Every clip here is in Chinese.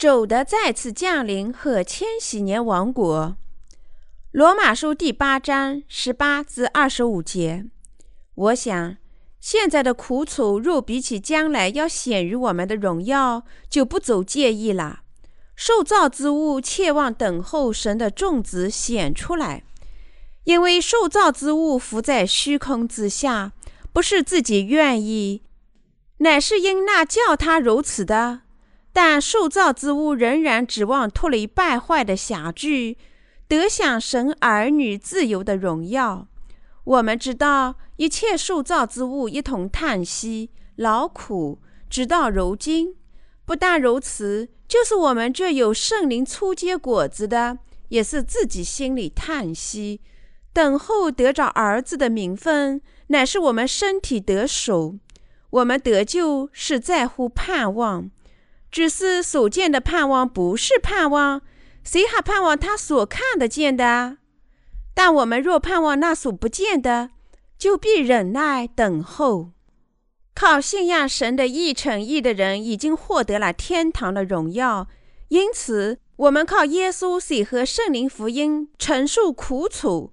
主的再次降临和千禧年王国。罗马书第八章十八至二十五节。我想，现在的苦楚若比起将来要显于我们的荣耀，就不走介意了。受造之物切望等候神的种子显出来，因为受造之物浮在虚空之下，不是自己愿意，乃是因那叫他如此的。但受造之物仍然指望脱离败坏的辖制，得享神儿女自由的荣耀。我们知道，一切受造之物一同叹息、劳苦，直到如今。不但如此，就是我们这有圣灵初结果子的，也是自己心里叹息，等候得着儿子的名分，乃是我们身体得手。我们得救是在乎盼望。只是所见的盼望不是盼望，谁还盼望他所看得见的？但我们若盼望那所不见的，就必忍耐等候。靠信仰神的义诚义的人，已经获得了天堂的荣耀。因此，我们靠耶稣水和圣灵福音承受苦楚，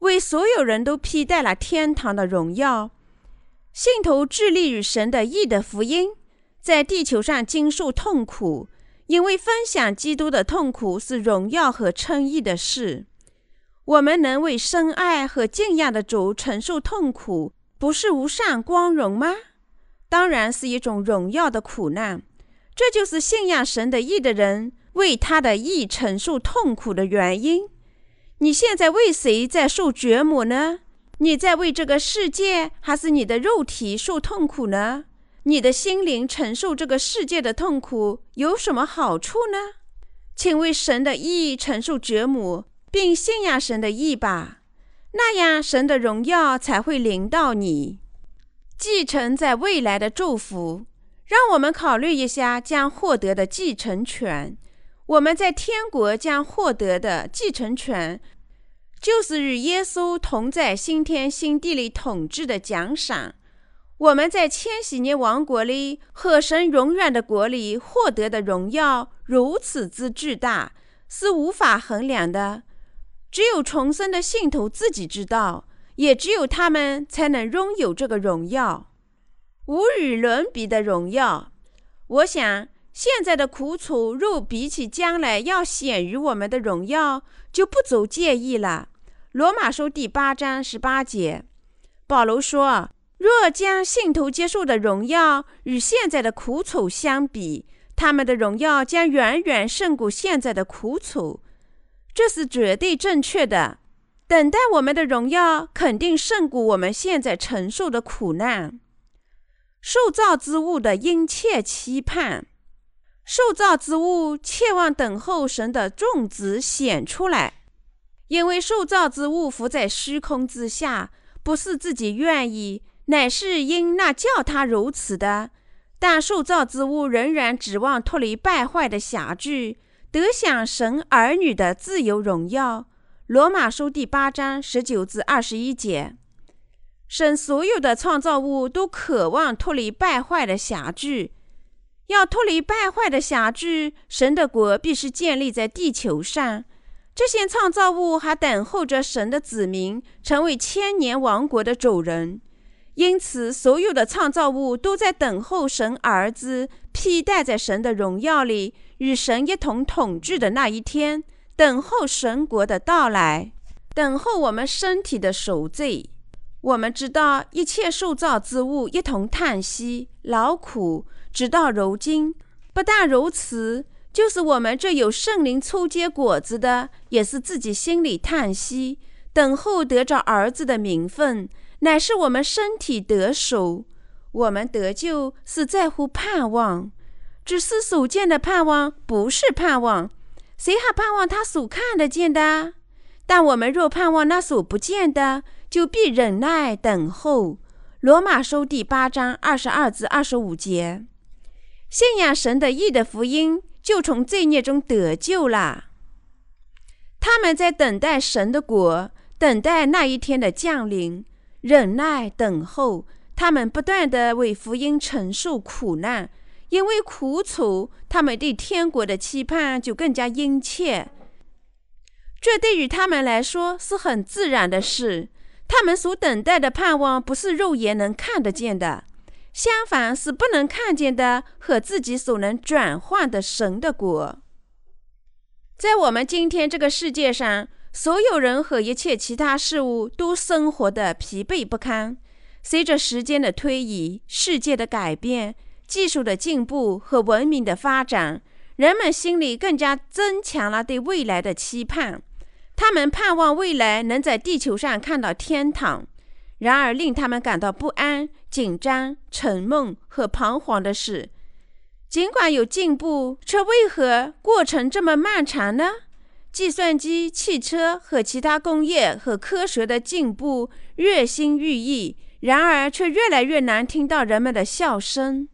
为所有人都披戴了天堂的荣耀。信徒致力于神的义的福音。在地球上经受痛苦，因为分享基督的痛苦是荣耀和称义的事。我们能为深爱和敬仰的主承受痛苦，不是无上光荣吗？当然是一种荣耀的苦难。这就是信仰神的义的人为他的义承受痛苦的原因。你现在为谁在受折磨呢？你在为这个世界，还是你的肉体受痛苦呢？你的心灵承受这个世界的痛苦有什么好处呢？请为神的意承受折磨，并信仰神的意吧，那样神的荣耀才会临到你，继承在未来的祝福。让我们考虑一下将获得的继承权。我们在天国将获得的继承权，就是与耶稣同在新天新地里统治的奖赏。我们在千禧年王国里和神永远的国里获得的荣耀如此之巨大，是无法衡量的。只有重生的信徒自己知道，也只有他们才能拥有这个荣耀，无与伦比的荣耀。我想，现在的苦楚若比起将来要显于我们的荣耀，就不足介意了。罗马书第八章十八节，保罗说。若将信徒接受的荣耀与现在的苦楚相比，他们的荣耀将远远胜过现在的苦楚，这是绝对正确的。等待我们的荣耀肯定胜过我们现在承受的苦难。受造之物的殷切期盼，受造之物切望等候神的种子显出来，因为受造之物浮在虚空之下，不是自己愿意。乃是因那叫他如此的，但受造之物仍然指望脱离败坏的辖制，得享神儿女的自由荣耀。罗马书第八章十九至二十一节，神所有的创造物都渴望脱离败坏的辖制，要脱离败坏的辖制，神的国必须建立在地球上。这些创造物还等候着神的子民成为千年王国的主人。因此，所有的创造物都在等候神儿子披戴在神的荣耀里，与神一同统治的那一天，等候神国的到来，等候我们身体的赎罪。我们知道，一切受造之物一同叹息、劳苦，直到如今。不但如此，就是我们这有圣灵初结果子的，也是自己心里叹息，等候得着儿子的名分。乃是我们身体得手，我们得救是在乎盼望，只是所见的盼望不是盼望，谁还盼望他所看得见的？但我们若盼望那所不见的，就必忍耐等候。罗马书第八章二十二至二十五节，信仰神的义的福音，就从罪孽中得救了。他们在等待神的国，等待那一天的降临。忍耐等候，他们不断地为福音承受苦难，因为苦楚，他们对天国的期盼就更加殷切。这对于他们来说是很自然的事。他们所等待的盼望不是肉眼能看得见的，相反是不能看见的和自己所能转换的神的国。在我们今天这个世界上，所有人和一切其他事物都生活的疲惫不堪。随着时间的推移，世界的改变。技术的进步和文明的发展，人们心里更加增强了对未来的期盼。他们盼望未来能在地球上看到天堂。然而，令他们感到不安、紧张、沉闷和彷徨的是，尽管有进步，却为何过程这么漫长呢？计算机、汽车和其他工业和科学的进步日新月异，然而却越来越难听到人们的笑声。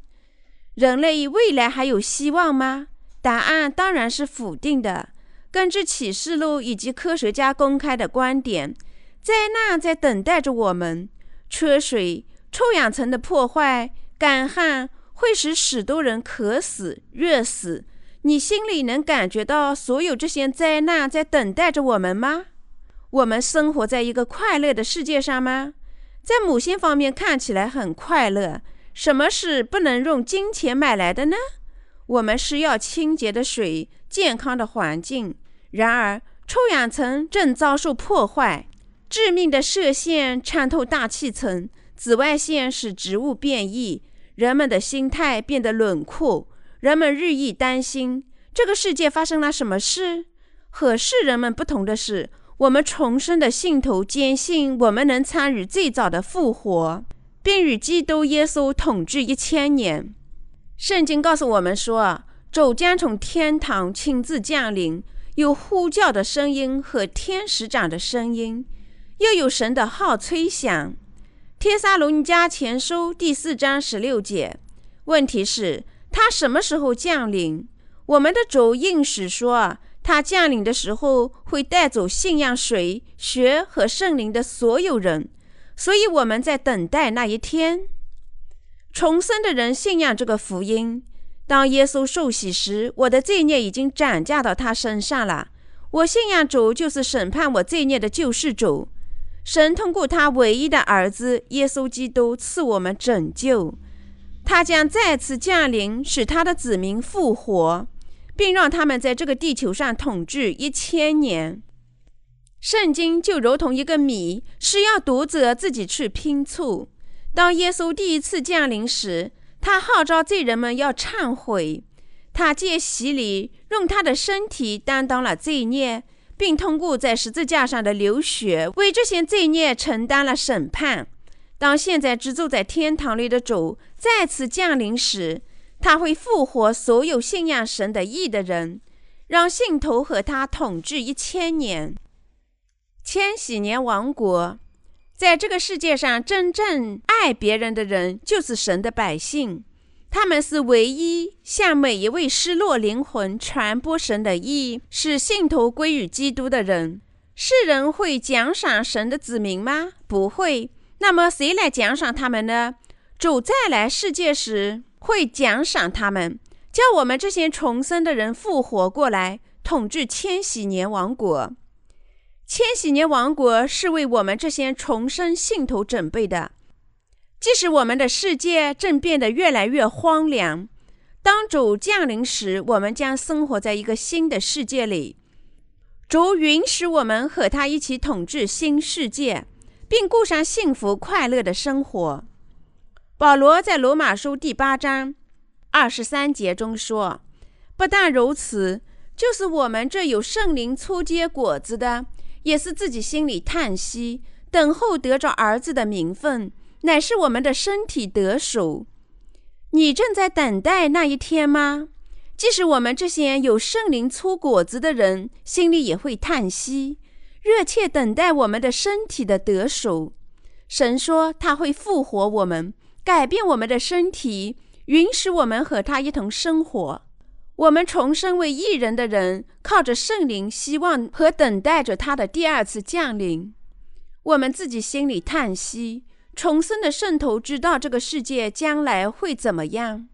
人类未来还有希望吗？答案当然是否定的。根据启示录以及科学家公开的观点，灾难在等待着我们。缺水、臭氧层的破坏、干旱会使许多人渴死、热死。你心里能感觉到所有这些灾难在等待着我们吗？我们生活在一个快乐的世界上吗？在某些方面看起来很快乐。什么是不能用金钱买来的呢？我们需要清洁的水、健康的环境。然而，臭氧层正遭受破坏，致命的射线穿透大气层，紫外线使植物变异，人们的心态变得冷酷，人们日益担心这个世界发生了什么事。和世人们不同的是，我们重生的信徒坚信我们能参与最早的复活。并与基督耶稣统治一千年。圣经告诉我们说，主将从天堂亲自降临，有呼叫的声音和天使长的声音，又有神的号吹响。帖撒罗尼迦前书第四章十六节。问题是，他什么时候降临？我们的主应许说，他降临的时候会带走信仰水、血和圣灵的所有人。所以我们在等待那一天，重生的人信仰这个福音。当耶稣受洗时，我的罪孽已经转嫁到他身上了。我信仰主就是审判我罪孽的救世主。神通过他唯一的儿子耶稣基督赐我们拯救。他将再次降临，使他的子民复活，并让他们在这个地球上统治一千年。圣经就如同一个谜，是要读者自己去拼凑。当耶稣第一次降临时，他号召罪人们要忏悔。他借洗礼，用他的身体担当了罪孽，并通过在十字架上的流血，为这些罪孽承担了审判。当现在居住在天堂里的主再次降临时，他会复活所有信仰神的义的人，让信徒和他统治一千年。千禧年王国，在这个世界上，真正爱别人的人就是神的百姓。他们是唯一向每一位失落灵魂传播神的意，使信徒归于基督的人。世人会奖赏神的子民吗？不会。那么谁来奖赏他们呢？主再来世界时会奖赏他们，叫我们这些重生的人复活过来，统治千禧年王国。千禧年王国是为我们这些重生信徒准备的。即使我们的世界正变得越来越荒凉，当主降临时，我们将生活在一个新的世界里。主允许我们和他一起统治新世界，并过上幸福快乐的生活。保罗在罗马书第八章二十三节中说：“不但如此，就是我们这有圣灵初结果子的。”也是自己心里叹息，等候得着儿子的名分，乃是我们的身体得赎。你正在等待那一天吗？即使我们这些有圣灵出果子的人，心里也会叹息，热切等待我们的身体的得赎。神说他会复活我们，改变我们的身体，允许我们和他一同生活。我们重生为异人的人，靠着圣灵，希望和等待着他的第二次降临。我们自己心里叹息，重生的圣徒知道这个世界将来会怎么样。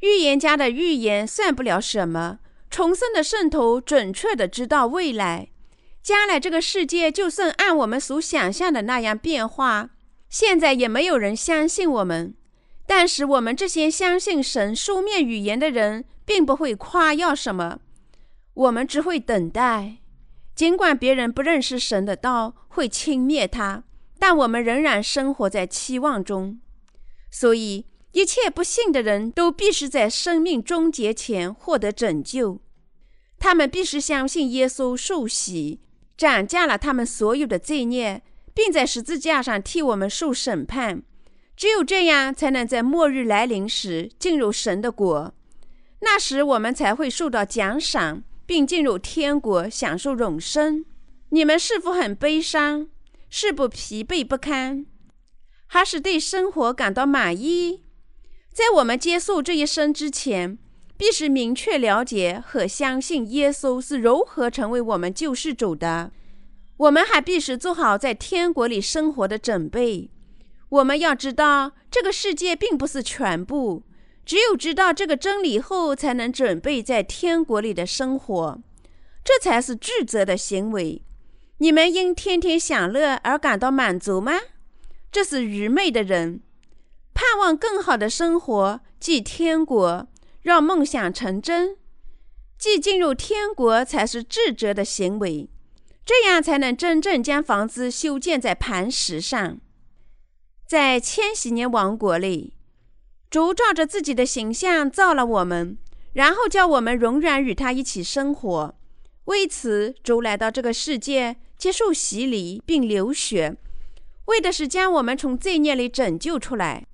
预言家的预言算不了什么，重生的圣徒准确的知道未来。将来这个世界就算按我们所想象的那样变化，现在也没有人相信我们。但是我们这些相信神书面语言的人，并不会夸耀什么，我们只会等待。尽管别人不认识神的道，会轻蔑他，但我们仍然生活在期望中。所以，一切不信的人都必须在生命终结前获得拯救。他们必须相信耶稣受洗，斩价了他们所有的罪孽，并在十字架上替我们受审判。只有这样，才能在末日来临时进入神的国。那时，我们才会受到奖赏，并进入天国，享受永生。你们是否很悲伤？是不疲惫不堪？还是对生活感到满意？在我们结束这一生之前，必须明确了解和相信耶稣是如何成为我们救世主的。我们还必须做好在天国里生活的准备。我们要知道，这个世界并不是全部。只有知道这个真理后，才能准备在天国里的生活。这才是智者的行为。你们因天天享乐而感到满足吗？这是愚昧的人。盼望更好的生活，即天国，让梦想成真，即进入天国，才是智者的行为。这样才能真正将房子修建在磐石上。在千禧年王国里，主照着自己的形象造了我们，然后叫我们永远与他一起生活。为此，主来到这个世界，接受洗礼并流血，为的是将我们从罪孽里拯救出来。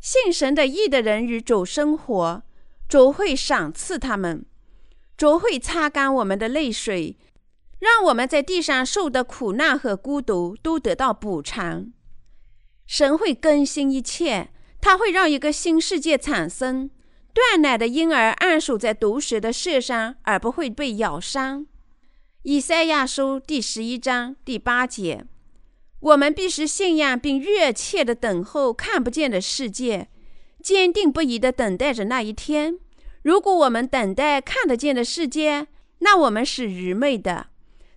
信神的义的人与主生活，主会赏赐他们，主会擦干我们的泪水，让我们在地上受的苦难和孤独都得到补偿。神会更新一切，他会让一个新世界产生。断奶的婴儿按守在毒蛇的舌上，而不会被咬伤。以赛亚书第十一章第八节：我们必须信仰并热切地等候看不见的世界，坚定不移地等待着那一天。如果我们等待看得见的世界，那我们是愚昧的；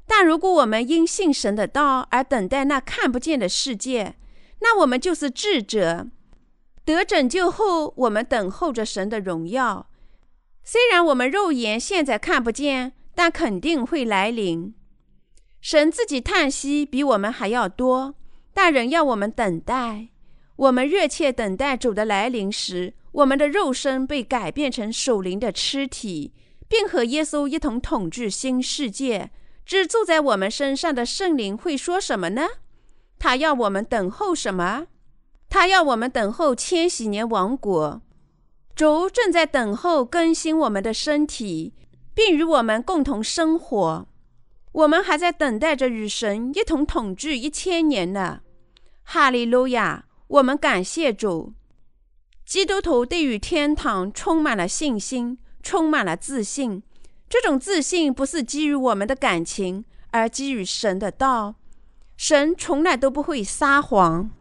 但如果我们因信神的道而等待那看不见的世界，那我们就是智者，得拯救后，我们等候着神的荣耀。虽然我们肉眼现在看不见，但肯定会来临。神自己叹息比我们还要多，但仍要我们等待。我们热切等待主的来临时，我们的肉身被改变成属灵的躯体，并和耶稣一同统治新世界。只住在我们身上的圣灵会说什么呢？他要我们等候什么？他要我们等候千禧年王国。主正在等候更新我们的身体，并与我们共同生活。我们还在等待着与神一同统治一千年呢。哈利路亚！我们感谢主。基督徒对于天堂充满了信心，充满了自信。这种自信不是基于我们的感情，而基于神的道。神从来都不会撒谎。